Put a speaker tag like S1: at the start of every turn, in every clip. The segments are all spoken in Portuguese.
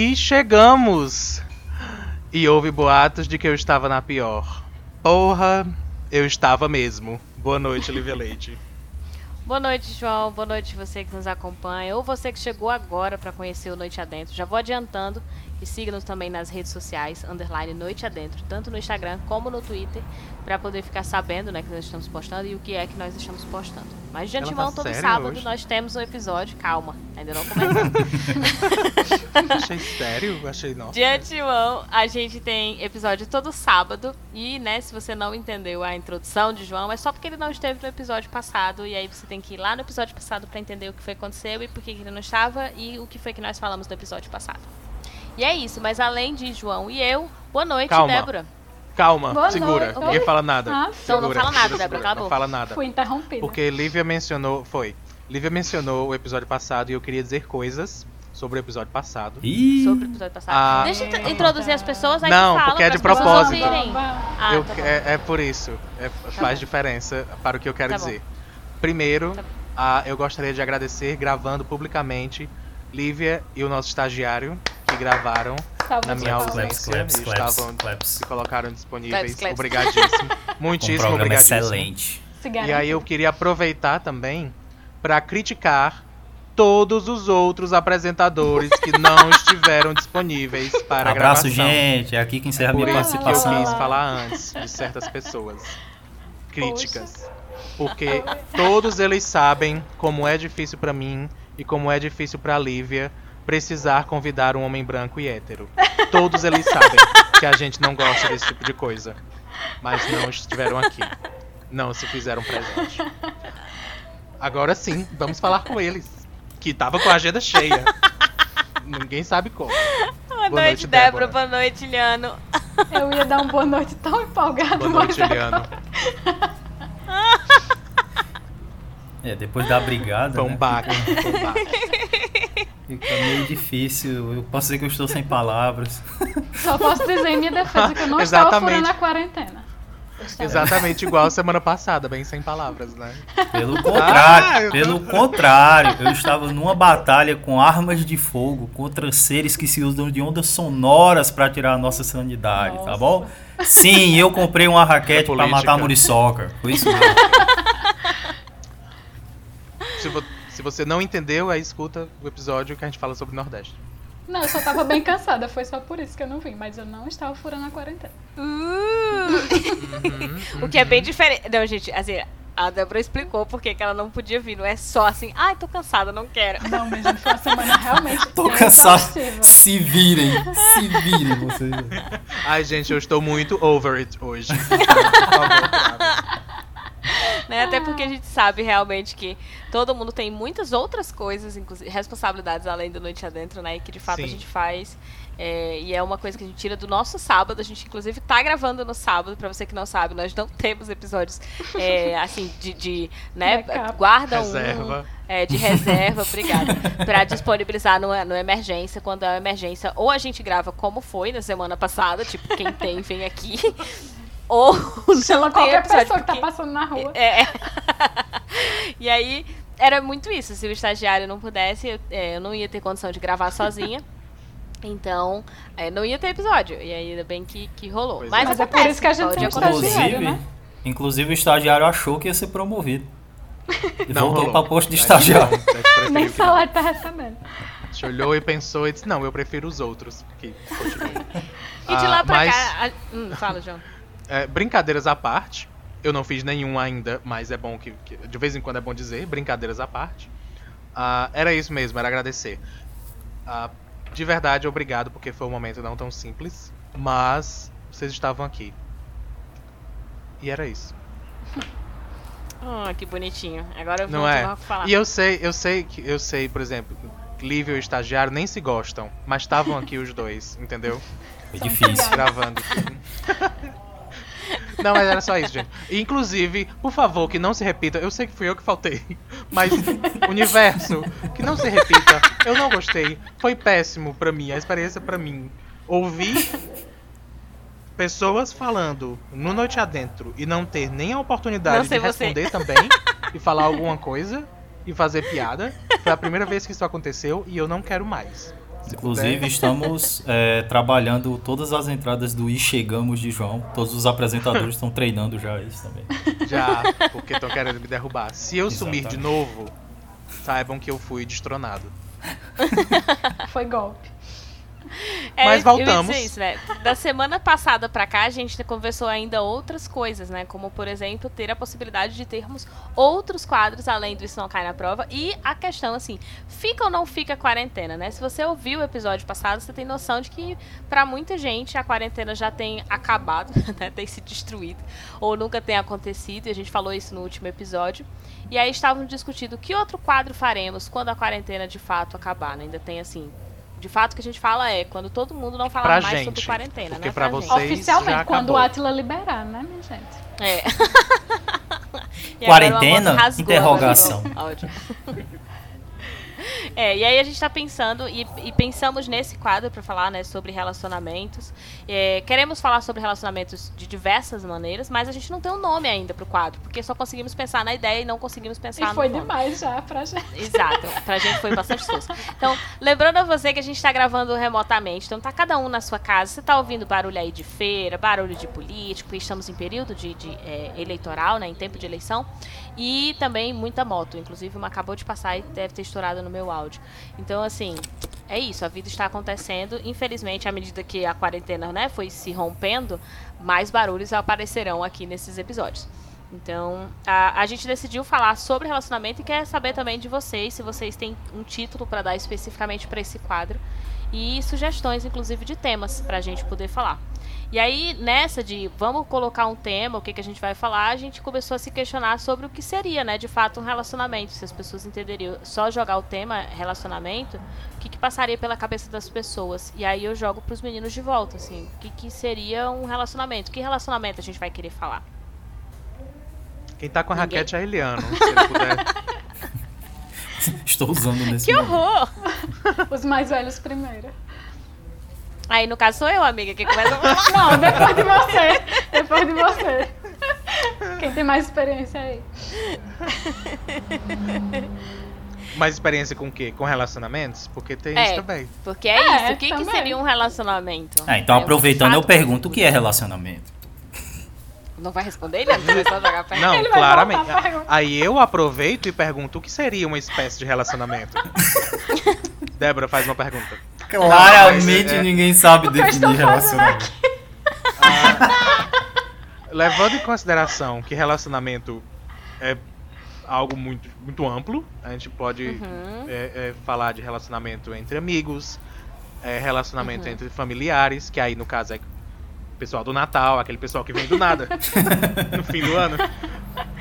S1: E chegamos! E houve boatos de que eu estava na pior. Porra, eu estava mesmo. Boa noite, Lívia Leite.
S2: Boa noite, João. Boa noite você que nos acompanha. Ou você que chegou agora para conhecer o Noite Adentro. Já vou adiantando e siga-nos também nas redes sociais, underline Noite Adentro, tanto no Instagram como no Twitter, para poder ficar sabendo né, que nós estamos postando e o que é que nós estamos postando. Mas de
S1: Ela
S2: antemão,
S1: tá
S2: todo sábado
S1: hoje?
S2: nós temos um episódio. Calma, ainda não começou.
S1: Achei sério? Achei nossa.
S2: De antemão, a gente tem episódio todo sábado. E, né, se você não entendeu a introdução de João, é só porque ele não esteve no episódio passado. E aí você tem que ir lá no episódio passado pra entender o que foi que aconteceu e por que ele não estava e o que foi que nós falamos no episódio passado. E é isso, mas além de João e eu, boa noite,
S1: Calma.
S2: Débora.
S1: Calma,
S3: Boa
S1: segura.
S3: noite.
S1: Ninguém fala nada.
S3: Ah,
S2: Então não
S1: Segura,
S2: fala nada,
S1: segura,
S2: Débora,
S1: segura.
S2: cala a
S1: Não fala nada.
S3: Fui interrompida.
S1: Porque Lívia mencionou. Foi. Lívia mencionou o episódio passado e eu queria dizer coisas sobre o episódio passado.
S4: Ih,
S2: Sobre o episódio passado.
S1: Ah.
S2: Deixa eu introduzir as pessoas aí
S1: Não, porque é de propósito.
S2: ouvirem. Ah,
S1: Eu-
S2: tá
S1: é, é por isso. É- faz diferença para o que eu quero
S2: Tá bom.
S1: dizer. Primeiro,
S2: Tá bom.
S1: ah, eu gostaria de agradecer gravando publicamente Lívia e o nosso estagiário que gravaram
S3: Salve
S1: na minha ausência
S4: claps,
S1: e
S4: claps,
S1: estavam
S4: claps.
S1: se colocaram disponíveis.
S2: Claps, claps.
S1: Obrigadíssimo.
S4: Um
S1: Muitíssimo
S4: programa
S1: obrigadíssimo.
S4: excelente.
S1: E aí eu queria aproveitar também para criticar todos os outros apresentadores que não estiveram disponíveis para a
S4: Abraço,
S1: gravação.
S4: gente. É aqui que encerra
S1: Por
S4: minha
S1: isso que eu
S4: participação.
S1: quis falar antes de certas pessoas. Críticas. Porque todos eles sabem como é difícil pra mim e como é difícil pra Lívia precisar convidar um homem branco e hétero. Todos eles sabem que a gente não gosta desse tipo de coisa. Mas não estiveram aqui. Não se fizeram presente. Agora sim, vamos falar com eles. Que tava com a agenda cheia. Ninguém sabe como.
S2: Boa,
S1: Boa
S2: noite,
S1: noite,
S2: Débora.
S1: Débora.
S2: Boa noite, Liano.
S3: Eu ia dar uma boa noite tão empolgado,
S1: Boa noite,
S3: mas
S1: Eliano.
S4: É, depois da brigada,
S1: Foi um baque. Um
S4: fica meio difícil. Eu posso dizer que eu estou sem palavras.
S3: só posso dizer em minha defesa que eu não estava
S1: Exatamente.
S3: furando a quarentena.
S1: Exatamente igual semana passada, bem sem palavras, né?
S4: Pelo contrário,
S1: Ah, eu tô-
S4: pelo contrário, eu estava numa batalha com armas de fogo contra seres que se usam de ondas sonoras para tirar a nossa sanidade, tá
S3: Nossa.
S4: bom? Sim, eu comprei uma raquete para matar a muriçoca. Foi isso mesmo.
S1: Se, vo- se você não entendeu, aí escuta o episódio que a gente fala sobre o Nordeste.
S3: Não, eu só tava bem cansada, foi só por isso que eu não vim, mas eu não estava furando a quarentena.
S2: O que é bem diferente. Não, gente, assim, a Débora explicou por que ela não podia vir. Não é só assim, ai, tô cansada, não quero.
S3: Não, mas foi uma semana realmente
S4: Tô cansado.
S3: exaustiva.
S4: Se virem, se virem vocês.
S1: Ai, gente, eu estou muito over it hoje. Por favor.
S2: Né? Até porque a gente sabe realmente que todo mundo tem muitas outras coisas, inclusive responsabilidades além do Noite Adentro, né? E que de fato a
S1: Sim.
S2: gente faz. é, e é uma coisa que a gente tira do nosso sábado. A gente, inclusive, tá gravando no sábado. Pra você que não sabe, nós não temos episódios é, assim, de. de né?
S3: Backup.
S2: Guarda um.
S1: Reserva.
S2: É, de reserva, obrigada. Pra disponibilizar no, no emergência, quando é uma emergência, ou a gente grava como foi na semana passada, tipo, quem tem, vem aqui. Ou
S3: Chama qualquer
S2: episódio,
S3: pessoa que tá
S2: porque-
S3: passando na rua.
S2: é. e aí, era muito isso. Se o estagiário não pudesse, eu, é, eu não ia ter condição de gravar sozinha. Então, é, não ia ter episódio. E aí, ainda bem que, que rolou.
S1: Pois é.
S2: Mas,
S3: é
S2: acontece,
S3: por isso que a gente tem um estagiário,
S4: Inclusive,
S3: né?
S4: inclusive o estagiário achou que ia ser promovido. E
S1: Não
S4: voltou
S1: rolou.
S4: para posto de estagiário.
S1: não, a gente preferiu
S3: Nem salário tá recebendo.
S1: A gente olhou e pensou e disse, não, eu prefiro os outros. Que continuem.
S2: E de
S1: Ah,
S2: lá pra
S1: mas-
S2: cá. a- hum, fala, João.
S1: É, brincadeiras à parte, eu não fiz nenhum ainda, mas é bom que, que- de vez em quando é bom dizer, brincadeiras à parte. Ah, era isso mesmo, era agradecer. Ah, de verdade, obrigado, porque foi um momento não tão simples, mas vocês estavam aqui. E era isso.
S2: Ah, que bonitinho. Agora eu vou
S1: Não é?
S2: falar.
S1: E eu sei, eu sei que eu sei, por exemplo, Lívia e o estagiário nem se gostam, mas estavam aqui os dois, entendeu?
S4: Foi
S3: São
S4: difícil.
S1: gravando. Não, mas era só isso, gente. Inclusive, por favor, que não se repita. Eu sei que fui eu que faltei. Mas, universo, que não se repita. Eu não gostei. Foi péssimo pra mim, a experiência pra mim. Ouvir pessoas falando no Noite Adentro e não ter nem a oportunidade de
S2: ser você.
S1: responder também e falar alguma coisa e fazer piada. Foi a primeira vez que isso aconteceu e eu não quero mais.
S4: Inclusive, estamos é, trabalhando todas as entradas do E Chegamos de João. Todos os apresentadores estão treinando já isso também.
S1: Já, porque estão querendo me derrubar. Se eu sumir de
S4: Exatamente.
S1: novo, saibam que eu fui destronado.
S3: Foi golpe.
S2: É,
S1: Mas voltamos.
S2: isso, né? Da semana passada pra cá, a gente conversou ainda outras coisas, né? Como, por exemplo, ter a possibilidade de termos outros quadros além do Isso Não Cai na Prova. E a questão, assim, fica ou não fica a quarentena, né? Se você ouviu o episódio passado, você tem noção de que, pra muita gente, a quarentena já tem acabado, né? Tem se destruído. Ou nunca tem acontecido. E a gente falou isso no último episódio. E aí estávamos discutindo que outro quadro faremos quando a quarentena de fato acabar, né? Ainda tem, assim... De fato, o que a gente fala é quando todo mundo não falar
S1: Pra
S2: mais
S1: gente,
S2: sobre quarentena,
S1: porque
S2: né?
S1: pra
S2: gente.
S1: vocês-
S3: Oficialmente, quando o Atila liberar, né, minha gente?
S2: É.
S4: Quarentena?
S2: Rasgou
S4: Interrogação.
S2: o. É, e aí a gente tá pensando e, e pensamos nesse quadro para falar né, sobre relacionamentos. É, queremos falar sobre relacionamentos de diversas maneiras, mas a gente não tem um nome ainda pro quadro, porque só conseguimos pensar na ideia e não conseguimos pensar
S3: E
S2: no
S3: foi
S2: nome.
S3: demais já pra gente.
S2: Exato, pra gente foi bastante esforço. Então, lembrando a você que a gente tá gravando remotamente, então tá cada um na sua casa, você tá ouvindo barulho aí de feira, barulho de político, e estamos em período de, de, é, eleitoral, né, em tempo de eleição, e também muita moto, inclusive uma acabou de passar e deve ter estourado no meu áudio. Então, assim, é isso, a vida está acontecendo, infelizmente, à medida que a quarentena, né, foi se rompendo, mais barulhos aparecerão aqui nesses episódios. Então, a, a gente decidiu falar sobre relacionamento e quer saber também de vocês, se vocês têm um título para dar especificamente para esse quadro e sugestões, inclusive, de temas para a gente poder falar. E aí, nessa de vamos colocar um tema, o que, que a gente vai falar, a gente começou a se questionar sobre o que seria, né, de fato, um relacionamento. Se as pessoas entenderiam só jogar o tema relacionamento, o que, que passaria pela cabeça das pessoas. E aí eu jogo para os meninos de volta, assim, o que, que seria um relacionamento? Que relacionamento a gente vai querer falar?
S1: Quem tá com a
S2: Ninguém.
S1: raquete é a Eliano. Se ele puder.
S4: Estou usando nesse
S2: Que
S4: momento.
S2: horror!
S3: Os mais velhos primeiro.
S2: Aí, no caso, sou eu, amiga, que começa a falar.
S3: Não, depois de você. Depois de você. Quem tem mais experiência aí?
S1: Mais experiência com o quê? Com relacionamentos? Porque tem
S2: É.
S1: isso também.
S2: Porque é,
S3: É,
S2: isso. O que, que seria um relacionamento?
S4: Ah, então,
S2: Aí,
S4: aproveitando, eu pergunto o que é relacionamento.
S2: Não vai responder ele? Começou a jogar perto.
S1: Não,
S3: Ele vai
S1: claramente. Aí eu aproveito e pergunto o que seria uma espécie de relacionamento. Débora faz uma pergunta.
S4: Claramente
S1: é-
S4: ninguém sabe
S3: estou
S4: definir relacionamento.
S1: Levando em consideração que relacionamento é algo muito, muito amplo, a gente pode
S2: Uhum.
S1: é, é, falar de relacionamento entre amigos, é, relacionamento entre familiares, que aí no caso é o pessoal do Natal, aquele pessoal que vem do nada no fim do ano.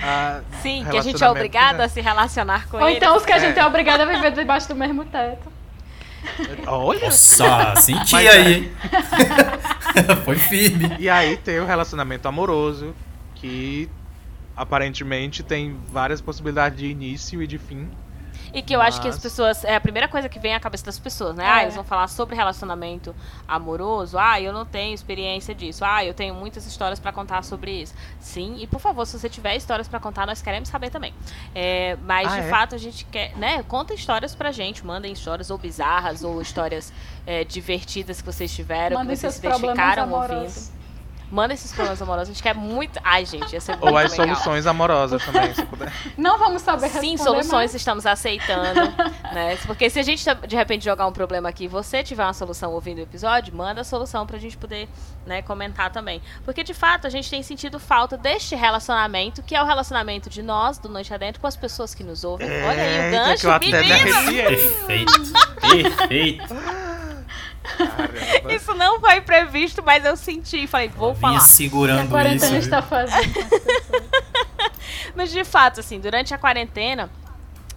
S1: Ah,
S2: Sim, que a gente é obrigado
S1: né?
S2: a se relacionar com
S3: Ou
S2: ele.
S3: então os que a
S1: É.
S3: gente é obrigado a viver debaixo do mesmo teto.
S1: Olha!
S4: Nossa, senti
S1: Mas
S4: aí, hein? Foi firme.
S1: E aí tem o relacionamento amoroso, que aparentemente tem várias possibilidades de início e de fim.
S2: E que eu acho que as
S1: Mas-
S2: pessoas. É a primeira coisa que vem à cabeça das pessoas, né?
S3: É.
S2: Ah, eles vão falar sobre relacionamento amoroso. Ah, eu não tenho experiência disso. Ah, eu tenho muitas histórias pra contar sobre isso. Sim, e por favor, se você tiver histórias pra contar, nós queremos saber também. É, mas
S1: Ah,
S2: de
S1: é?
S2: fato a gente quer, né? Conta histórias pra gente. Mandem histórias ou bizarras ou histórias é, divertidas que vocês tiveram,
S3: Mandem
S2: que vocês se identificaram ouvindo. Manda esses problemas amorosos. A gente quer muito. Ai, gente, ia ser muito
S1: Ou as
S2: legal.
S1: soluções amorosas também, se puder.
S3: Não vamos saber
S2: Sim, soluções
S3: mais.
S2: estamos aceitando, né? Porque se a gente de repente jogar um problema aqui e você tiver uma solução ouvindo o episódio, manda a solução pra gente poder, né, comentar também. Porque de fato a gente tem sentido falta deste relacionamento, que é o relacionamento de nós, do Noite Adentro, com as pessoas que nos ouvem. Olha aí o
S1: Eita, que
S2: gancho,
S1: eu até me
S2: menino!
S4: Perfeito. Perfeito.
S1: Caramba.
S2: Isso não foi previsto, mas eu senti e falei, vou falar.
S3: Que a
S4: segurando isso.
S3: quarentena
S4: viu?
S3: está fazendo.
S2: Mas de fato, assim, durante a quarentena,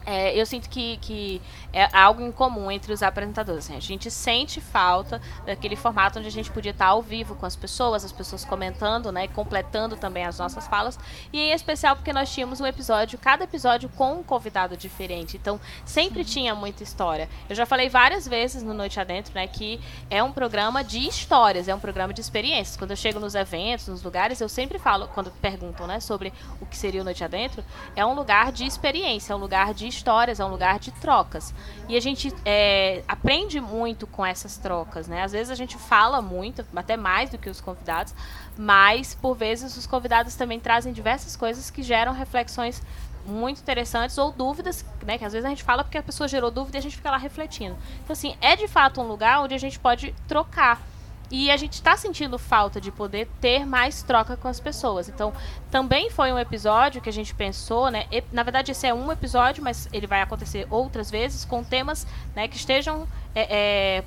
S2: é, eu sinto que, que é algo em comum entre os apresentadores. assim, a gente sente falta daquele formato onde a gente podia estar ao vivo com as pessoas, as pessoas comentando, né, completando também as nossas falas. E em especial porque nós tínhamos um episódio, cada episódio com um convidado diferente. Então sempre tinha muita história. Eu já falei várias vezes no Noite Adentro, né, que é um programa de histórias, é um programa de experiências. Quando eu chego nos eventos, nos lugares, eu sempre falo, quando perguntam, né, sobre o que seria o Noite Adentro, é um lugar de experiência, é um lugar de histórias, é um lugar de trocas. E a gente é, aprende muito com essas trocas, né? Às vezes a gente fala muito, até mais do que os convidados, mas por vezes os convidados também trazem diversas coisas que geram reflexões muito interessantes ou dúvidas, né? Que às vezes a gente fala porque a pessoa gerou dúvida e a gente fica lá refletindo. Então, assim, é de fato um lugar onde a gente pode trocar. E a gente está sentindo falta de poder ter mais troca com as pessoas. Então, também foi um episódio que a gente pensou, né? E, na verdade, esse é um episódio, mas ele vai acontecer outras vezes com temas né, que estejam é, é,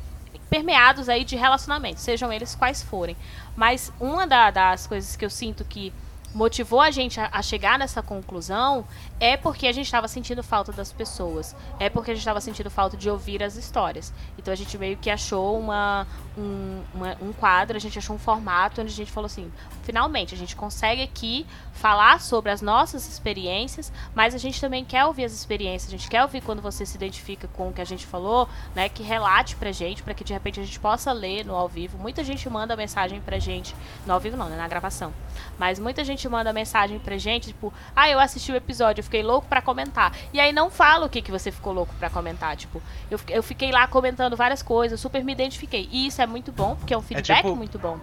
S2: permeados aí de relacionamento, sejam eles quais forem. Mas uma da, das coisas que eu sinto que motivou a gente a, a, chegar nessa conclusão é porque a gente estava sentindo falta das pessoas, é porque a gente estava sentindo falta de ouvir as histórias. Então a gente meio que achou uma, um, uma, um quadro, a gente achou um formato onde a gente falou assim: finalmente, a gente consegue aqui falar sobre as nossas experiências, mas a gente também quer ouvir as experiências, a gente quer ouvir quando você se identifica com o que a gente falou, né? Que relate pra gente, para que de repente a gente possa ler no ao vivo. Muita gente manda mensagem pra gente, no ao vivo não, né? Na gravação. Mas muita gente manda mensagem pra gente, tipo, ah, eu assisti o episódio, eu fiquei louco para comentar. E aí não fala o que, que você ficou louco para comentar, tipo, eu, eu fiquei lá comentando várias coisas, super me identifiquei. E isso é muito bom, porque é um feedback é tipo, muito bom.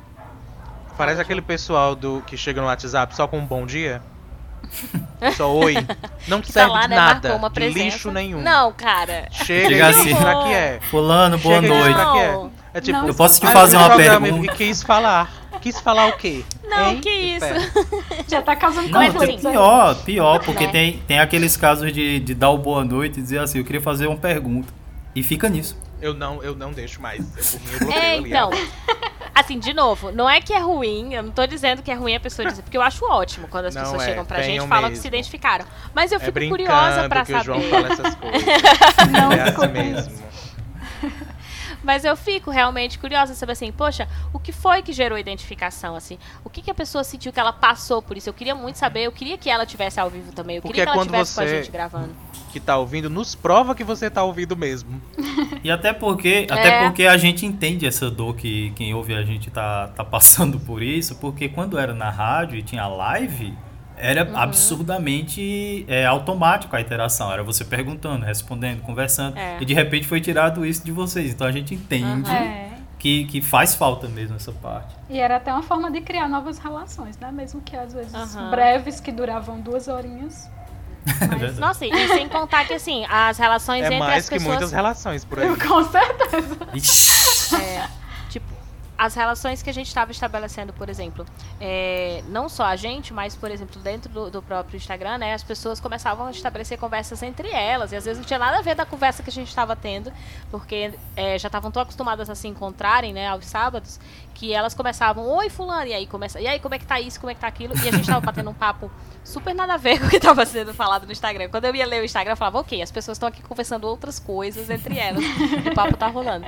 S1: Parece aquele pessoal do que chega no WhatsApp só com um bom dia. Só oi. Não que serve tá lá, de né, nada, de lixo nenhum.
S2: Não, cara.
S1: Chega, Chega assim, pra que é.
S4: Fulano, boa Chega noite.
S1: É. é tipo,
S4: eu posso te fazer uma pergunta.
S1: E quis falar. Quis falar o quê?
S2: Não, hein? que isso.
S3: Já tá causando
S4: Não, tem pior, pior, porque né? tem, tem aqueles casos de, de dar o boa noite e dizer assim, eu queria fazer uma pergunta. E fica nisso.
S1: Eu não, eu não deixo mais. Eu, eu
S2: é, então. Assim, de novo, não é que é ruim, eu não tô dizendo que é ruim a pessoa dizer, porque eu acho ótimo quando as não pessoas é, chegam pra gente e falam mesmo. que se identificaram. Mas eu
S1: é
S2: fico curiosa pra
S1: que
S2: saber.
S1: O João fala essas coisas. não, é assim mesmo.
S2: Mas eu fico realmente curiosa saber assim, poxa, o que foi que gerou identificação, assim? O que, que a pessoa sentiu que ela passou por isso? Eu queria muito saber, eu queria que ela tivesse ao vivo também, eu
S1: Porque
S2: queria que ela tivesse
S1: você...
S2: com a gente gravando
S1: que tá ouvindo nos prova que você tá ouvindo mesmo.
S4: E até porque, é. até porque a gente entende essa dor que quem ouve a gente tá, tá passando por isso, porque quando era na rádio e tinha live, era uhum. absurdamente é, automático a interação. Era você perguntando, respondendo, conversando. É. E de repente foi tirado isso de vocês. Então a gente entende uhum. que, que faz falta mesmo essa parte.
S3: E era até uma forma de criar novas relações, né? Mesmo que às vezes uhum. breves, que duravam duas horinhas.
S2: Mas, nossa, e sem contar que assim, as relações
S1: é
S2: entre
S1: mais
S2: as
S1: pessoas. que muitas relações por aí.
S3: Com certeza.
S2: É, tipo, as relações que a gente estava estabelecendo, por exemplo, é, não só a gente, mas, por exemplo, dentro do, do, próprio Instagram, né, as pessoas começavam a estabelecer conversas entre elas, e às vezes não tinha nada a ver da conversa que a gente estava tendo, porque é, já estavam tão acostumadas a se encontrarem, né, aos sábados, que elas começavam, oi fulano, e aí começa, e aí como é que tá isso, como é que tá aquilo, e a gente estava batendo um papo super nada a ver com o que estava sendo falado no Instagram. Quando eu ia ler o Instagram, eu falava, ok, as pessoas estão aqui conversando outras coisas entre elas, o papo tá rolando.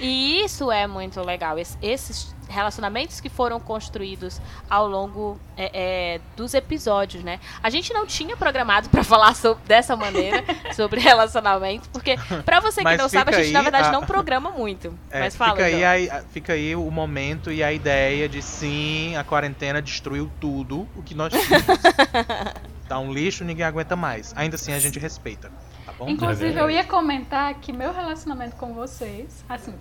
S2: E isso é muito legal, esses relacionamentos que foram construídos ao longo é, é, dos episódios, né? A gente não tinha programado para falar sobre, dessa maneira sobre relacionamentos, porque para você que não sabe, a gente na verdade a... não programa muito. É, mas fala.
S1: Fica aí, a, fica aí o momento e a ideia de sim, a quarentena destruiu tudo o que nós tínhamos. Dá um lixo, ninguém aguenta mais. Ainda assim a gente respeita. Tá bom?
S3: Inclusive, eu ia comentar que meu relacionamento com vocês, assim,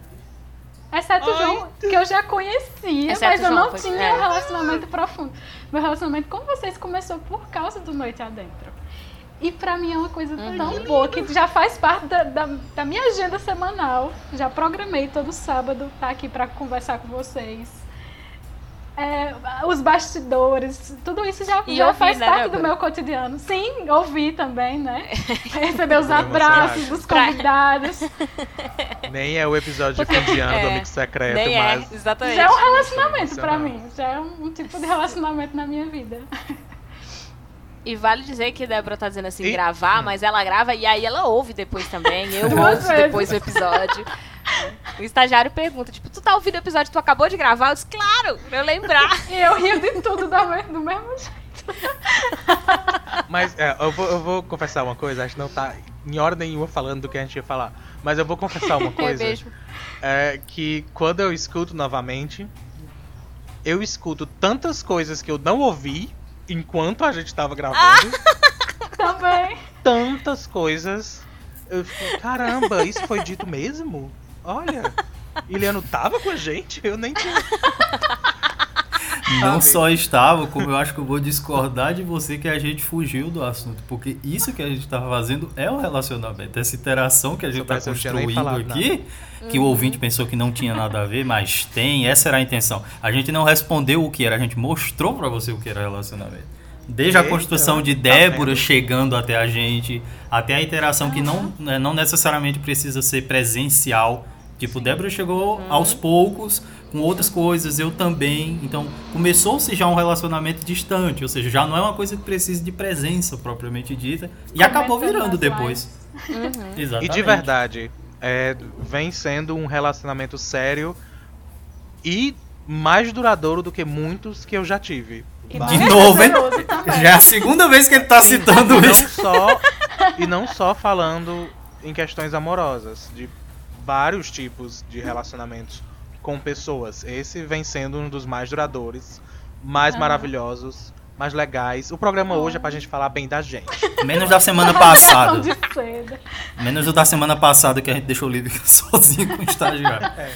S3: Exceto o João, que eu já conhecia, Exceto mas eu João, não tinha é. um relacionamento profundo. Meu relacionamento com vocês começou por causa do Noite Adentro. E pra mim é uma coisa uhum. tão boa que já faz parte da, da, da, minha agenda semanal. Já programei todo sábado estar tá aqui para conversar com vocês é, os bastidores, tudo isso já, já ouvir, faz né, parte do meu cotidiano. Sim, ouvir também, né? Receber os abraços dos convidados.
S1: Nem é o episódio de fim de ano é, do Amigo Secreto,
S2: nem
S1: é, mas.
S2: É, exatamente.
S3: Já é um relacionamento pra mim. Já é um, tipo de relacionamento na minha vida.
S2: E vale dizer que Débora tá dizendo assim, e... gravar, mas ela grava e aí ela ouve depois também. Eu ouço depois o episódio. O estagiário pergunta, tipo, tu tá ouvindo o episódio que tu acabou de gravar? Eu disse, claro, pra eu lembrar.
S3: e eu rio de tudo do mesmo jeito.
S1: Mas é, eu, vou, eu vou confessar uma coisa, acho que não tá em hora nenhuma falando do que a gente ia falar. Mas eu vou confessar uma coisa. é mesmo. É, que quando eu escuto novamente, eu escuto tantas coisas que eu não ouvi enquanto a gente tava gravando.
S3: Também.
S1: tantas coisas. Eu fiquei, caramba, isso foi dito mesmo? Olha, Iliano tava com a gente? Eu nem tinha.
S4: Não só estava, como eu acho que eu vou discordar de você que a gente fugiu do assunto. Porque isso que a gente estava fazendo é o relacionamento. Essa interação que a gente está construindo aqui, nada. que uhum. o ouvinte pensou que não tinha nada a ver, mas tem, essa era a intenção. A gente não respondeu o que era, a gente mostrou para você o que era relacionamento. Desde a construção de tá Débora chegando até a gente, até a interação que não, né, não necessariamente precisa ser presencial. Tipo, Débora chegou uhum. aos poucos com outras coisas, eu também. Então, começou-se já um relacionamento distante, ou seja, já não é uma coisa que precisa de presença propriamente dita, e acabou virando depois.
S1: Uhum. Exatamente. E de verdade, é, vem sendo um relacionamento sério e mais duradouro do que muitos que eu já tive.
S4: De novo, hein? Já é a segunda vez que ele tá citando
S1: e,
S4: isso.
S1: Não só, e não só falando em questões amorosas, de vários tipos de relacionamentos com pessoas. Esse vem sendo um dos mais duradouros, mais ah. maravilhosos, mais legais. O programa ah. hoje é pra gente falar bem da gente.
S4: Menos da semana passada. Menos do da semana passada que a gente deixou o livro sozinho com o estagiário. É.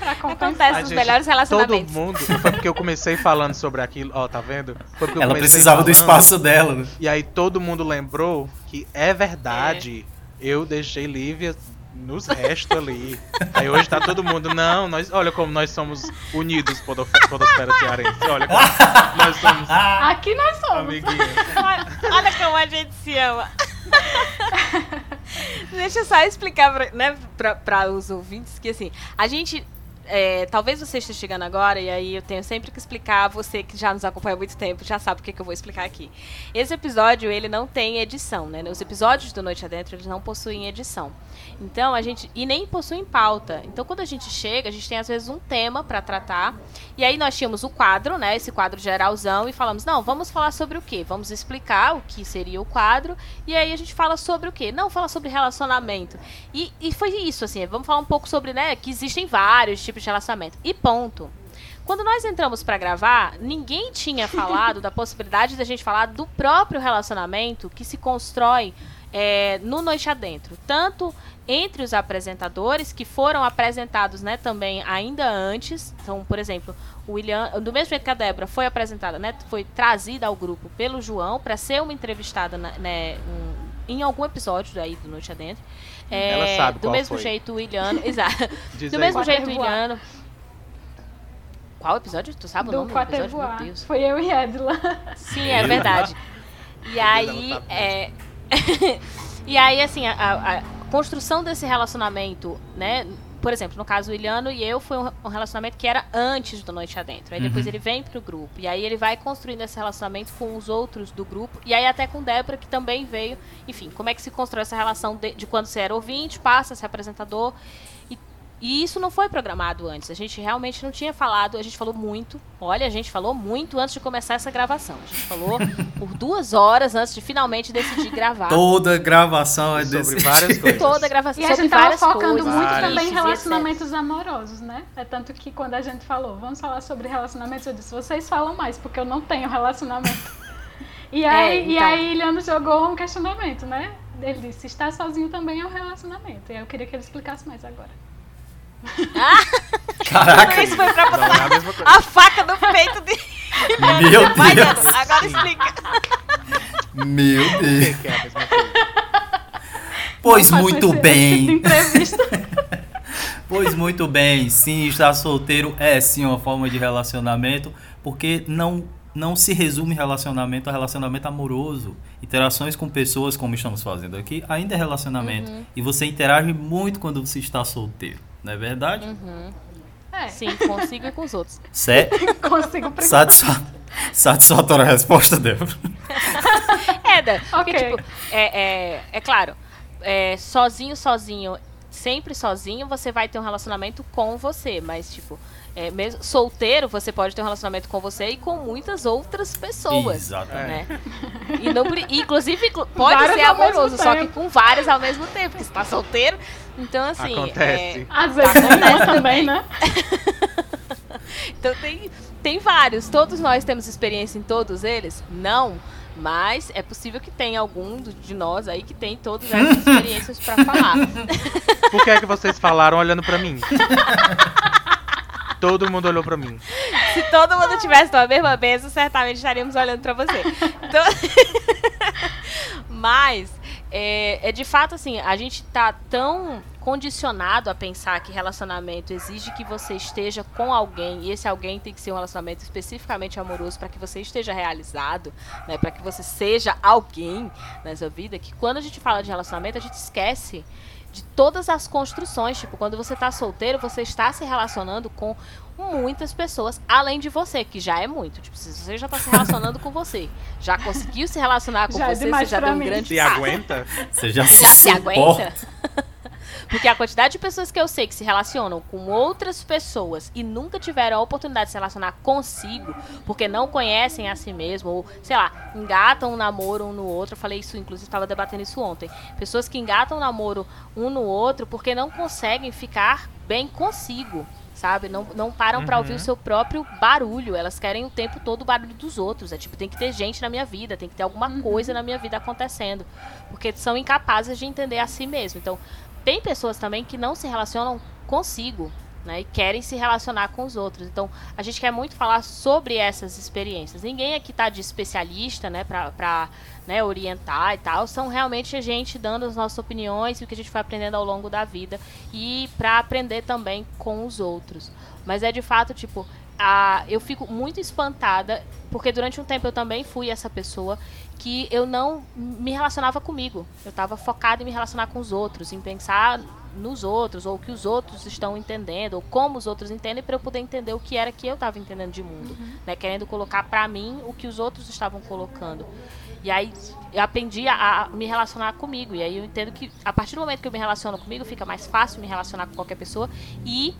S2: Acontece nos melhores relacionamentos.
S1: Todo mundo. Foi porque eu comecei falando sobre aquilo. Ó, tá vendo?
S4: Ela precisava falando, do espaço dela. Né?
S1: E aí todo mundo lembrou que é verdade. É. Eu deixei Lívia nos restos ali. Aí hoje tá todo mundo, não, nós, olha como nós somos unidos, Podosfera Cearense. Olha como nós somos.
S3: Aqui nós somos.
S2: Amiguinhos. Olha, olha como a gente se ama. Deixa eu só explicar para né, os ouvintes que assim, a gente é, talvez você esteja chegando agora e aí eu tenho sempre que explicar. Você que já nos acompanha há muito tempo já sabe o que, que eu vou explicar aqui. Esse episódio ele não tem edição, né? Os episódios do Noite Adentro eles não possuem edição. Então a gente e nem possuem pauta. Então quando a gente chega a gente tem às vezes um tema para tratar e aí nós tínhamos o quadro, né? Esse quadro geralzão e falamos não, vamos falar sobre o quê? Vamos explicar o que seria o quadro e aí a gente fala sobre o quê? Não, fala sobre relacionamento. E, e foi isso assim. Vamos falar um pouco sobre né que existem vários tipos tipos de relacionamento. E ponto. Quando nós entramos para gravar, ninguém tinha falado da possibilidade da gente falar do próprio relacionamento que se constrói é, no Noite Adentro. Tanto entre os apresentadores, que foram apresentados né, também ainda antes. Então, por exemplo, o William, do mesmo jeito que a Débora foi apresentada, né, foi trazida ao grupo pelo João para ser uma entrevistada né, um, em algum episódio daí do Noite Adentro.
S1: É, Ela sabe
S2: do mesmo
S1: foi.
S2: jeito o Iliano. Exato. do mesmo jeito o Iliano. Qual episódio? Tu sabe
S3: do
S2: o nome do episódio? Meu
S3: Deus. Foi eu e Edla.
S2: Sim, é verdade. E aí. É... e aí, assim, a, a, a construção desse relacionamento, né? Por exemplo, no caso, o Iliano e eu foi um, relacionamento que era antes do Noite Adentro. Aí uhum. depois ele vem pro grupo. E aí ele vai construindo esse relacionamento com os outros do grupo. E aí até com Débora, que também veio. Enfim, como é que se constrói essa relação de, de quando você era ouvinte, passa a ser apresentador. E isso não foi programado antes. A gente realmente não tinha falado, a gente falou muito. Olha, a gente falou muito antes de começar essa gravação. A gente falou por duas horas antes de finalmente decidir gravar.
S4: Toda gravação é
S1: sobre várias coisas.
S2: Toda gravação
S3: e
S2: sobre
S3: a gente tava focando
S2: coisas.
S3: muito várias. também em relacionamentos amorosos, né? É tanto que quando a gente falou, vamos falar sobre relacionamentos, eu disse, vocês falam mais, porque eu não tenho relacionamento. e aí, é, então... e aí Iliano jogou um questionamento, né? Ele disse, estar sozinho também é um relacionamento. E eu queria que ele explicasse mais agora.
S4: Caraca!
S2: Isso foi pra botar é a, a, faca no peito de.
S4: Meu Deus! Vai,
S2: agora explica.
S4: Meu Deus! Pois muito bem. pois muito bem, sim, estar solteiro é sim uma forma de relacionamento, porque não não se resume relacionamento a relacionamento amoroso. Interações com pessoas, como estamos fazendo aqui, ainda é relacionamento. Uhum. E você interage muito quando você está solteiro. Não é verdade?
S2: Uhum. É. Sim, consigo e com os outros.
S4: Certo?
S3: consigo
S4: Satisfa Satisfatória a resposta, Débora.
S2: é, porque, okay. tipo, é, é, é claro, é, sozinho, sozinho, sempre sozinho, você vai ter um relacionamento com você, mas, tipo, é, mesmo solteiro, você pode ter um relacionamento com você e com muitas outras pessoas.
S4: Exatamente.
S2: Né? E não, inclusive, pode várias ser amoroso, só que com várias ao mesmo tempo. Porque você tá solteiro, então assim.
S1: Acontece.
S3: É, Às vezes acontece também, né?
S2: então tem, tem vários. Todos nós temos experiência em todos eles? Não. Mas é possível que tenha algum de nós aí que tem todas essas experiências para falar.
S1: Por que é que vocês falaram olhando para mim? Todo mundo olhou para mim.
S2: Se todo mundo tivesse na mesma mesa, certamente estaríamos olhando para você. Então... Mas é, é, de fato assim, a gente tá tão condicionado a pensar que relacionamento exige que você esteja com alguém e esse alguém tem que ser um relacionamento especificamente amoroso para que você esteja realizado, né, para que você seja alguém nessa vida, que quando a gente fala de relacionamento, a gente esquece de todas as construções, tipo, quando você está solteiro, você está se relacionando com muitas pessoas além de você, que já é muito. Tipo, se você já está se relacionando com você, já conseguiu se relacionar com já você, é você já deu um grande
S1: Se aguenta?
S4: Você já, já se, se aguenta?
S2: Porque a quantidade de pessoas que eu sei que se relacionam com outras pessoas e nunca tiveram a oportunidade de se relacionar consigo, porque não conhecem a si mesmo, ou, sei lá, engatam um namoro um no outro. Eu falei isso, inclusive, estava debatendo isso ontem. Pessoas que engatam um namoro um no outro porque não conseguem ficar bem consigo sabe? Não, não param uhum. para ouvir o seu próprio barulho. Elas querem o tempo todo o barulho dos outros. É tipo, tem que ter gente na minha vida, tem que ter alguma uhum. coisa na minha vida acontecendo. Porque são incapazes de entender a si mesmo. Então, tem pessoas também que não se relacionam consigo, né, e querem se relacionar com os outros. Então, a gente quer muito falar sobre essas experiências. Ninguém aqui está de especialista, né, para né, orientar e tal. São realmente a gente dando as nossas opiniões e o que a gente foi aprendendo ao longo da vida e para aprender também com os outros. Mas é de fato, tipo, a, eu fico muito espantada, porque durante um tempo eu também fui essa pessoa que eu não me relacionava comigo. Eu estava focada em me relacionar com os outros, em pensar nos outros, ou o que os outros estão entendendo, ou como os outros entendem, para eu poder entender o que era que eu estava entendendo de mundo. Uhum. Né? Querendo colocar para mim o que os outros estavam colocando. E aí eu aprendi a, a, me relacionar comigo. E aí eu entendo que a partir do momento que eu me relaciono comigo, fica mais fácil me relacionar com qualquer pessoa. E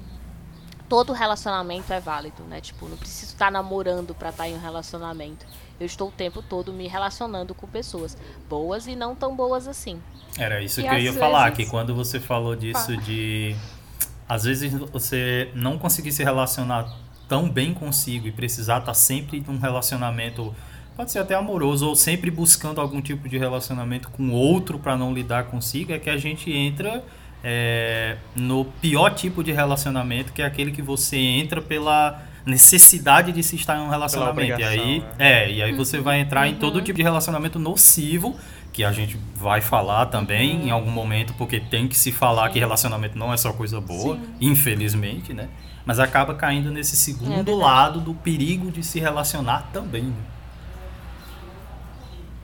S2: todo relacionamento é válido, né? Tipo, não preciso estar namorando para estar em um relacionamento. Eu estou o tempo todo me relacionando com pessoas boas e não tão boas assim.
S4: Era isso e que eu ia vezes... falar, que quando você falou disso de às vezes você não conseguir se relacionar tão bem consigo e precisar estar sempre num relacionamento pode ser até amoroso ou sempre buscando algum tipo de relacionamento com outro para não lidar consigo, é que a gente entra é, no pior tipo de relacionamento, que é aquele que você entra pela necessidade de se estar em um relacionamento. E aí, né? é, e aí você vai entrar em todo uhum. tipo de relacionamento nocivo, que a gente vai falar também uhum. em algum momento, porque tem que se falar Sim. que relacionamento não é só coisa boa, Sim. infelizmente, né? Mas acaba caindo nesse segundo é lado do perigo de se relacionar também. Né?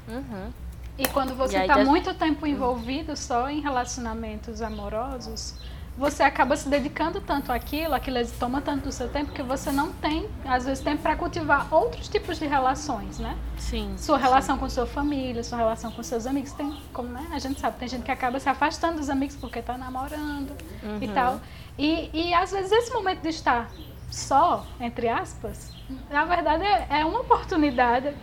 S3: Uhum. E quando você está muito tempo envolvido só em relacionamentos amorosos, você acaba se dedicando tanto àquilo, aquilo toma tanto do seu tempo que você não tem, às vezes, tempo para cultivar outros tipos de relações, né?
S2: Sim.
S3: Sua
S2: sim.
S3: relação com sua família, sua relação com seus amigos, tem, como né? A gente sabe, tem gente que acaba se afastando dos amigos porque está namorando uhum. e tal. E, e às vezes esse momento de estar só, entre aspas, na verdade é, é uma oportunidade,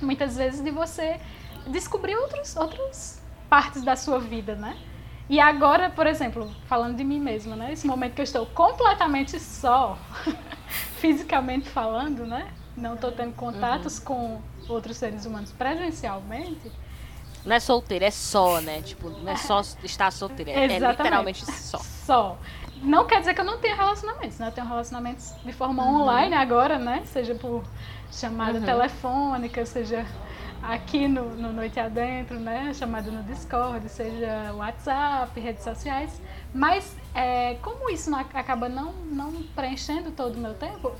S3: muitas vezes, de você descobrir outros, outras partes da sua vida, né? E agora, por exemplo, falando de mim mesma, né? Esse momento que eu estou completamente só, fisicamente falando, né? Não estou tendo contatos uhum. com outros seres humanos presencialmente.
S2: Não é solteira, é só, né? Tipo, não é só estar solteira, é, é literalmente só.
S3: Só. Não quer dizer que eu não tenha relacionamentos, né? Eu tenho relacionamentos de forma uhum. online agora, né? Seja por chamada uhum. telefônica, seja aqui no, no Noite Adentro, né? Chamada no Discord, seja WhatsApp, redes sociais. Mas é, como isso não, acaba não, não preenchendo todo o meu tempo,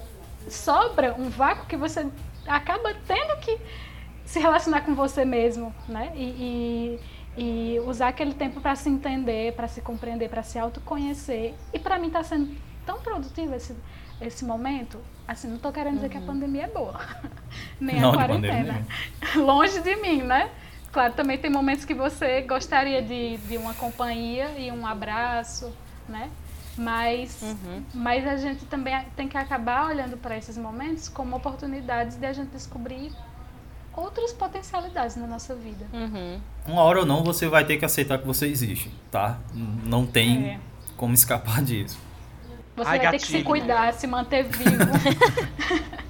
S3: sobra um vácuo que você acaba tendo que se relacionar com você mesmo, né? E, e, e usar aquele tempo para se entender, para se compreender, para se autoconhecer. E para mim está sendo tão produtivo esse, esse momento, assim, não estou querendo dizer uhum. que a uhum. pandemia é boa, nem não, a quarentena. Longe de mim, né? Claro, também tem momentos que você gostaria de, de uma companhia e um abraço, né? Mas, uhum. mas a gente também tem que acabar olhando para esses momentos como oportunidades de a gente descobrir outras potencialidades na nossa vida.
S2: Uhum.
S4: Uma hora ou não você vai ter que aceitar que você existe, tá? Não tem é. como escapar disso.
S3: Você Ai, vai gatilho. ter que se cuidar, se manter vivo.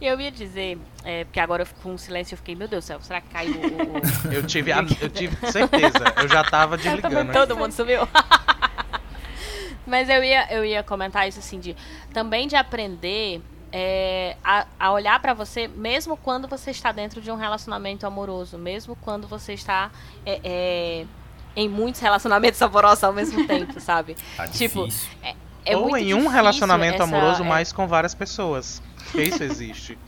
S2: Eu ia dizer, é, porque agora com um silêncio eu fiquei, meu Deus do céu, será que caiu o.
S1: o... Eu, tive a, eu tive certeza, eu já tava desligando.
S2: Todo mundo sumiu. Mas eu ia, eu ia comentar isso assim, de também de aprender é, a, a, olhar para você, mesmo quando você está dentro de um relacionamento amoroso, mesmo quando você está é, é, em muitos relacionamentos amorosos ao mesmo tempo, sabe?
S4: Tá tipo, é,
S1: é ou em um relacionamento essa, amoroso, é mas com várias pessoas. Porque isso existe.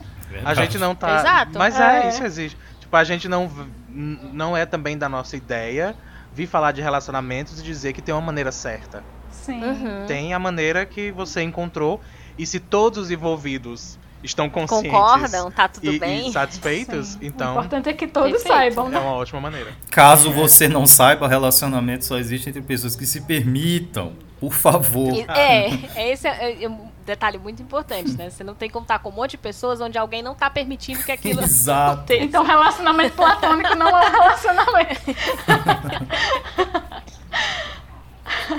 S1: a gente não tá.
S2: Exato.
S1: Mas é, isso existe. Tipo, a gente não, não é também da nossa ideia vir falar de relacionamentos e dizer que tem uma maneira certa.
S3: Sim. Uhum.
S1: Tem a maneira que você encontrou. E se todos os envolvidos estão conscientes
S2: concordam, tá tudo
S1: e,
S2: bem.
S1: E satisfeitos, Sim. então.
S3: O importante é que todos Perfeito. saibam, né?
S1: É uma ótima maneira.
S4: Caso você não saiba, relacionamento só existe entre pessoas que se permitam. Por favor.
S2: É, esse é, é um detalhe muito importante, né? Você não tem como estar com um monte de pessoas onde alguém não está permitindo que aquilo
S4: Exato.
S2: aconteça.
S3: Então, relacionamento platônico não é um relacionamento.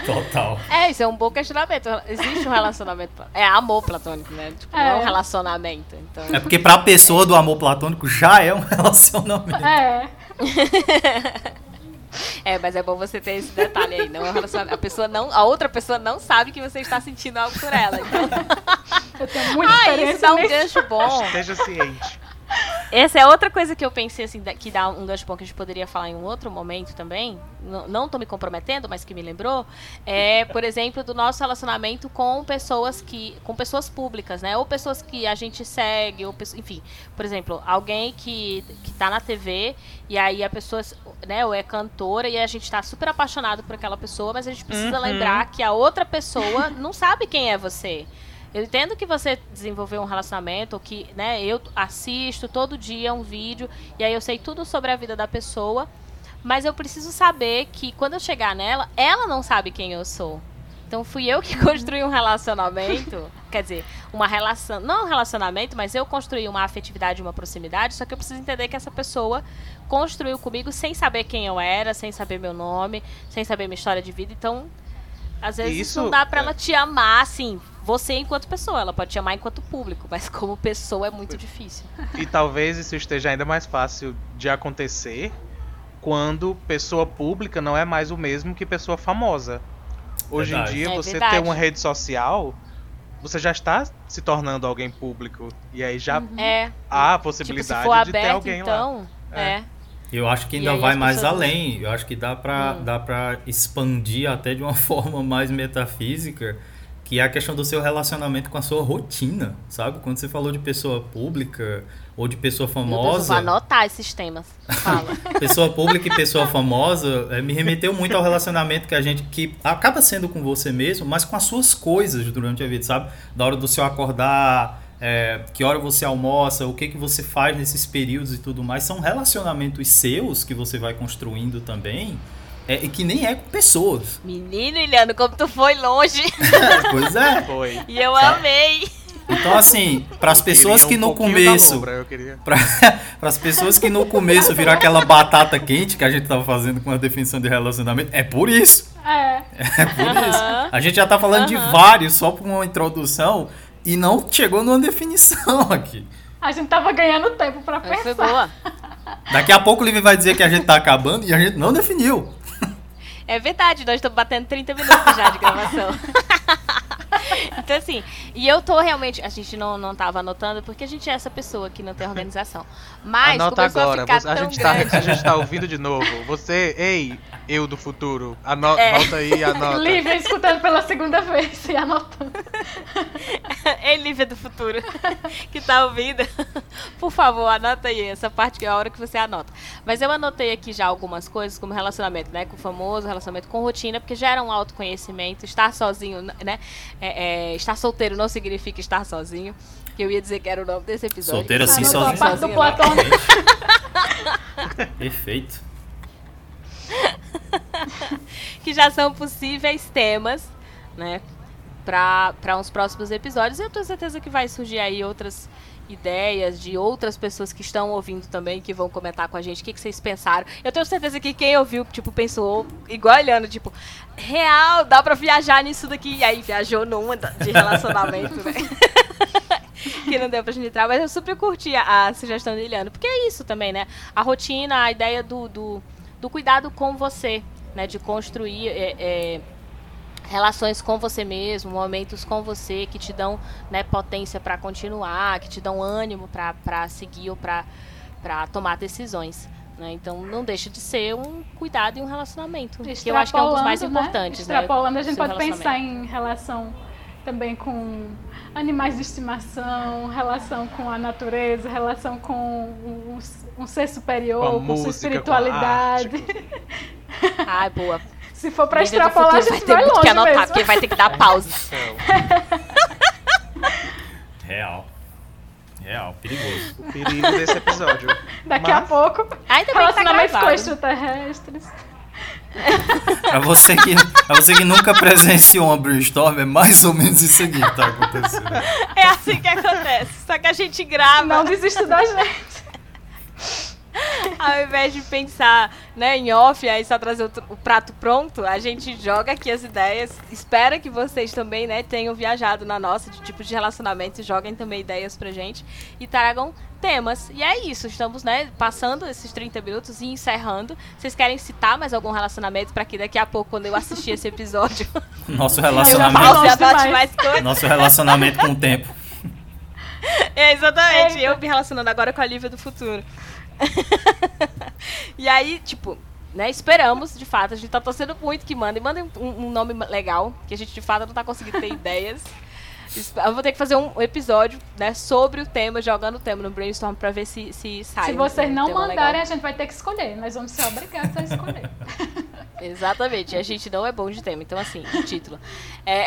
S4: Total.
S2: É, isso é um bom questionamento. Existe um relacionamento. É amor platônico, né? Tipo, é. não é um relacionamento. Então...
S4: É porque pra pessoa do amor platônico já é um relacionamento.
S3: É.
S2: É, mas é bom você ter esse detalhe aí. Não é. A pessoa não, a outra pessoa não sabe que você está sentindo algo por ela. Então...
S3: Eu tenho muita ah,
S2: isso dá um gancho bom.
S1: Esteja ciente.
S2: Essa é outra coisa que eu pensei, assim, que dá um gancho bom que a gente poderia falar em um outro momento também. Não, não tô me comprometendo, mas que me lembrou. É, por exemplo, do nosso relacionamento com pessoas que. com pessoas públicas, né? Ou pessoas que a gente segue, ou enfim. Por exemplo, alguém que, que tá na TV e aí a pessoa, né, ou é cantora e a gente tá super apaixonado por aquela pessoa, mas a gente precisa uhum. lembrar que a outra pessoa não sabe quem é você. Eu entendo que você desenvolveu um relacionamento, que né, eu assisto todo dia um vídeo e aí eu sei tudo sobre a vida da pessoa, mas eu preciso saber que quando eu chegar nela, ela não sabe quem eu sou. Então fui eu que construí um relacionamento, quer dizer, uma relação, não um relacionamento, mas eu construí uma afetividade, uma proximidade, só que eu preciso entender que essa pessoa construiu comigo sem saber quem eu era, sem saber meu nome, sem saber minha história de vida. Então, às vezes isso, não dá para é... ela te amar assim, você enquanto pessoa, ela pode te amar enquanto público, mas como pessoa é muito difícil.
S1: E talvez isso esteja ainda mais fácil de acontecer quando pessoa pública não é mais o mesmo que pessoa famosa. Hoje verdade. em dia, é você ter uma rede social, você já está se tornando alguém público. E aí já
S2: uhum. é.
S1: há a possibilidade tipo, de ter alguém
S2: então,
S1: lá.
S2: É. é.
S4: Eu acho que ainda vai mais além. Eu acho que dá para hum. dá para expandir até de uma forma mais metafísica que é a questão do seu relacionamento com a sua rotina, sabe? Quando você falou de pessoa pública ou de pessoa famosa.
S2: Vou anotar esses temas. Fala.
S4: pessoa pública e pessoa famosa é, me remeteu muito ao relacionamento que a gente. que acaba sendo com você mesmo, mas com as suas coisas durante a vida, sabe? Da hora do seu acordar. É, que hora você almoça, o que, que você faz nesses períodos e tudo mais, são relacionamentos seus que você vai construindo também, é, que nem é com pessoas.
S2: Menino, Iliano, como tu foi longe.
S4: pois é.
S1: Foi.
S2: E eu tá. amei.
S4: Então, assim, para as pessoas que um no começo. Para as pessoas que no começo viram aquela batata quente que a gente tava fazendo com a definição de relacionamento, é por isso.
S3: É.
S4: É por isso. A gente já tá falando de vários só por uma introdução e não chegou numa definição aqui.
S3: A gente tava ganhando tempo para pensar. Foi boa.
S4: Daqui a pouco o Livre vai dizer que a gente tá acabando e a gente não definiu.
S2: É verdade, nós estamos batendo 30 minutos já de gravação. então, assim, e eu tô realmente. A gente não, não tava anotando porque a gente é essa pessoa que não tem organização. Mas
S1: Anota agora,
S2: a, a,
S1: gente tá, a gente tá ouvindo de novo. Você, ei, eu do futuro, anota, é. volta aí e anota.
S3: Lívia escutando pela segunda vez e anotando.
S2: ei, Lívia do futuro, que tá ouvindo, por favor, anota aí essa parte que é a hora que você anota. Mas eu anotei aqui já algumas coisas, como relacionamento, né, com o famoso, relacionamento com rotina, porque gera um autoconhecimento, estar sozinho, né, é, é, estar solteiro não significa estar sozinho. Que eu ia dizer que era o nome desse episódio.
S4: Solteiro assim, sozinho.
S3: sozinho Platão.
S4: Perfeito.
S2: que já são possíveis temas, né? Para uns próximos episódios. Eu tenho certeza que vai surgir aí outras ideias de outras pessoas que estão ouvindo também, que vão comentar com a gente o que, que vocês pensaram. Eu tenho certeza que quem ouviu, tipo, pensou igual olhando, tipo, real, dá pra viajar nisso daqui. E aí viajou numa de relacionamento, né? que não deu pra gente entrar, mas eu super curti a, a sugestão de Eliana. Porque é isso também, né? A rotina, a ideia do, do, do cuidado com você, né? De construir é, é, relações com você mesmo, momentos com você que te dão né, potência para continuar, que te dão ânimo para seguir ou para tomar decisões. Né? Então não deixa de ser um cuidado e um relacionamento. Que eu acho que é um dos mais né? importantes.
S3: Né? Extrapolando, né? a gente pode pensar em relação também com animais de estimação, relação com a natureza, relação com um, um ser superior, com, com sua espiritualidade.
S2: Com Ai, boa.
S3: Se for pra extrapolar, a gente vai ter vai muito que anotar, mesmo.
S2: porque vai ter que dar pausa.
S4: Real. Real, perigoso.
S1: O perigo desse episódio.
S3: Daqui Mas... a pouco.
S2: Ainda bem relacionamentos
S3: tá com extraterrestres.
S4: pra, você que, pra você que nunca presenciou uma brainstorm, é mais ou menos isso aqui que tá acontecendo.
S2: É assim que acontece. Só que a gente grava.
S3: Não desista da gente.
S2: Ao invés de pensar né, em off, aí só trazer o, o, prato pronto, a gente joga aqui as ideias. Espera que vocês também né, tenham viajado na nossa de tipo de relacionamento e joguem também ideias pra gente e tragam temas. E é isso, estamos né, passando esses 30 minutos e encerrando. Vocês querem citar mais algum relacionamento para que daqui a pouco, quando eu assistir esse episódio,
S4: nosso relacionamento. Nosso relacionamento com o tempo.
S2: É, exatamente, eu me relacionando agora com a Lívia do futuro. e aí, tipo, né, esperamos, de fato, a gente tá torcendo muito que mandem. Mandem um, um, nome legal, que a gente de fato não tá conseguindo ter ideias. Eu vou ter que fazer um episódio, né, sobre o tema, jogando o tema no brainstorm pra ver se, se sai.
S3: Se vocês um não mandarem, legal. a gente vai ter que escolher. Nós vamos ser obrigados a escolher.
S2: Exatamente. A gente não é bom de tema. Então, assim, título. É...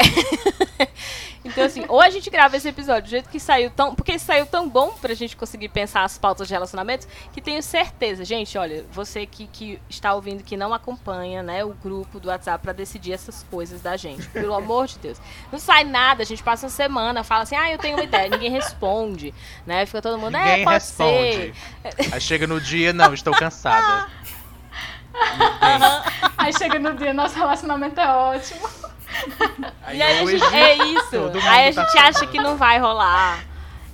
S2: então, assim, ou a gente grava esse episódio do jeito que saiu tão. Porque saiu tão bom pra gente conseguir pensar as pautas de relacionamentos, que tenho certeza, gente, olha, você que, que está ouvindo que não acompanha, né, o grupo do WhatsApp pra decidir essas coisas da gente. Pelo amor de Deus. Não sai nada, a gente passa uma semana, fala assim, ah, eu tenho uma ideia, ninguém responde. Né? Fica todo mundo,
S1: ninguém
S2: é, pode
S1: responde.
S2: ser.
S1: Aí chega no dia, não, estou cansada.
S3: Aí chega no dia, nosso relacionamento é ótimo.
S2: Aí e aí hoje, gente, é isso. Aí a tá gente acha que não vai rolar.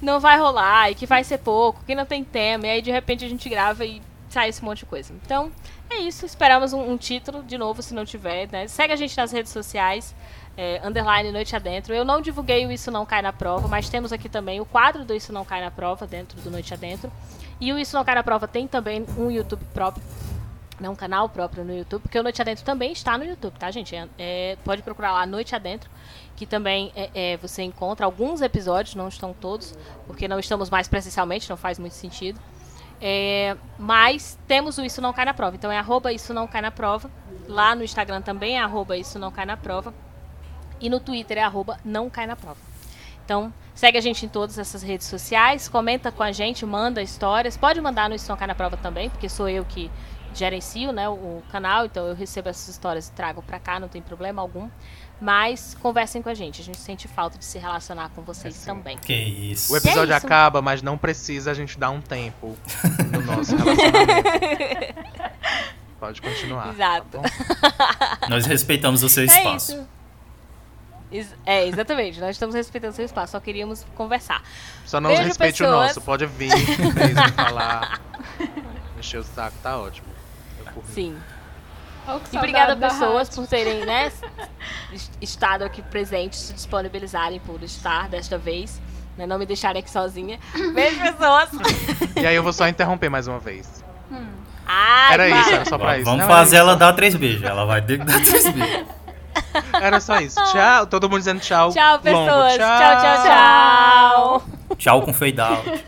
S2: Não vai rolar e que vai ser pouco, que não tem tema. E aí de repente a gente grava e sai esse monte de coisa. Então, é isso. Esperamos um, um título, de novo, se não tiver. Né? Segue a gente nas redes sociais. É, underline Noite Adentro. Eu não divulguei o Isso Não Cai na Prova, mas temos aqui também o quadro do Isso Não Cai na Prova, dentro do Noite Adentro. E o Isso Não Cai na Prova tem também um YouTube próprio né, um canal próprio no YouTube, porque o Noite Adentro também está no YouTube, tá, gente? É, é, pode procurar lá Noite Adentro, que também é, é, você encontra alguns episódios, não estão todos, porque não estamos mais presencialmente, não faz muito sentido. É, mas temos o Isso Não Cai na Prova, então é arroba Isso Não Cai na Prova. Lá no Instagram também é arroba Isso Não Cai na Prova. E no Twitter é arroba Não Cai na Prova. Então, segue a gente em todas essas redes sociais, comenta com a gente, manda histórias. Pode mandar no Isso Não Cai na Prova também, porque sou eu que gerencio né, o canal, então eu recebo essas histórias e trago para cá, não tem problema algum. Mas conversem com a gente, a gente sente falta de se relacionar com vocês é também.
S4: Que isso.
S1: O episódio é isso. acaba, mas não precisa a gente dar um tempo no nosso relacionamento. Pode continuar. Tá
S2: Exato.
S4: Tá Nós respeitamos o seu é espaço.
S2: Isso. É, exatamente. Nós estamos respeitando o seu espaço, só queríamos conversar.
S1: Só não Beijo, respeite pessoas. o nosso. Pode vir, falar, encher o saco, tá ótimo.
S2: Sim. Oh, e obrigada, pessoas, por terem né, estado aqui presentes, se disponibilizarem por estar desta vez. Né, não me deixarem aqui sozinha. Beijo, pessoas!
S1: e aí eu vou só interromper mais uma vez.
S2: Hum. Ai,
S1: era isso, era só pra isso.
S4: Vamos não, fazer ela dar três beijos. Ela vai ter que dar três beijos.
S1: Era só isso. Tchau. Todo mundo dizendo tchau.
S2: Tchau, pessoas. Tchau. tchau, tchau, tchau.
S4: Tchau com fade out.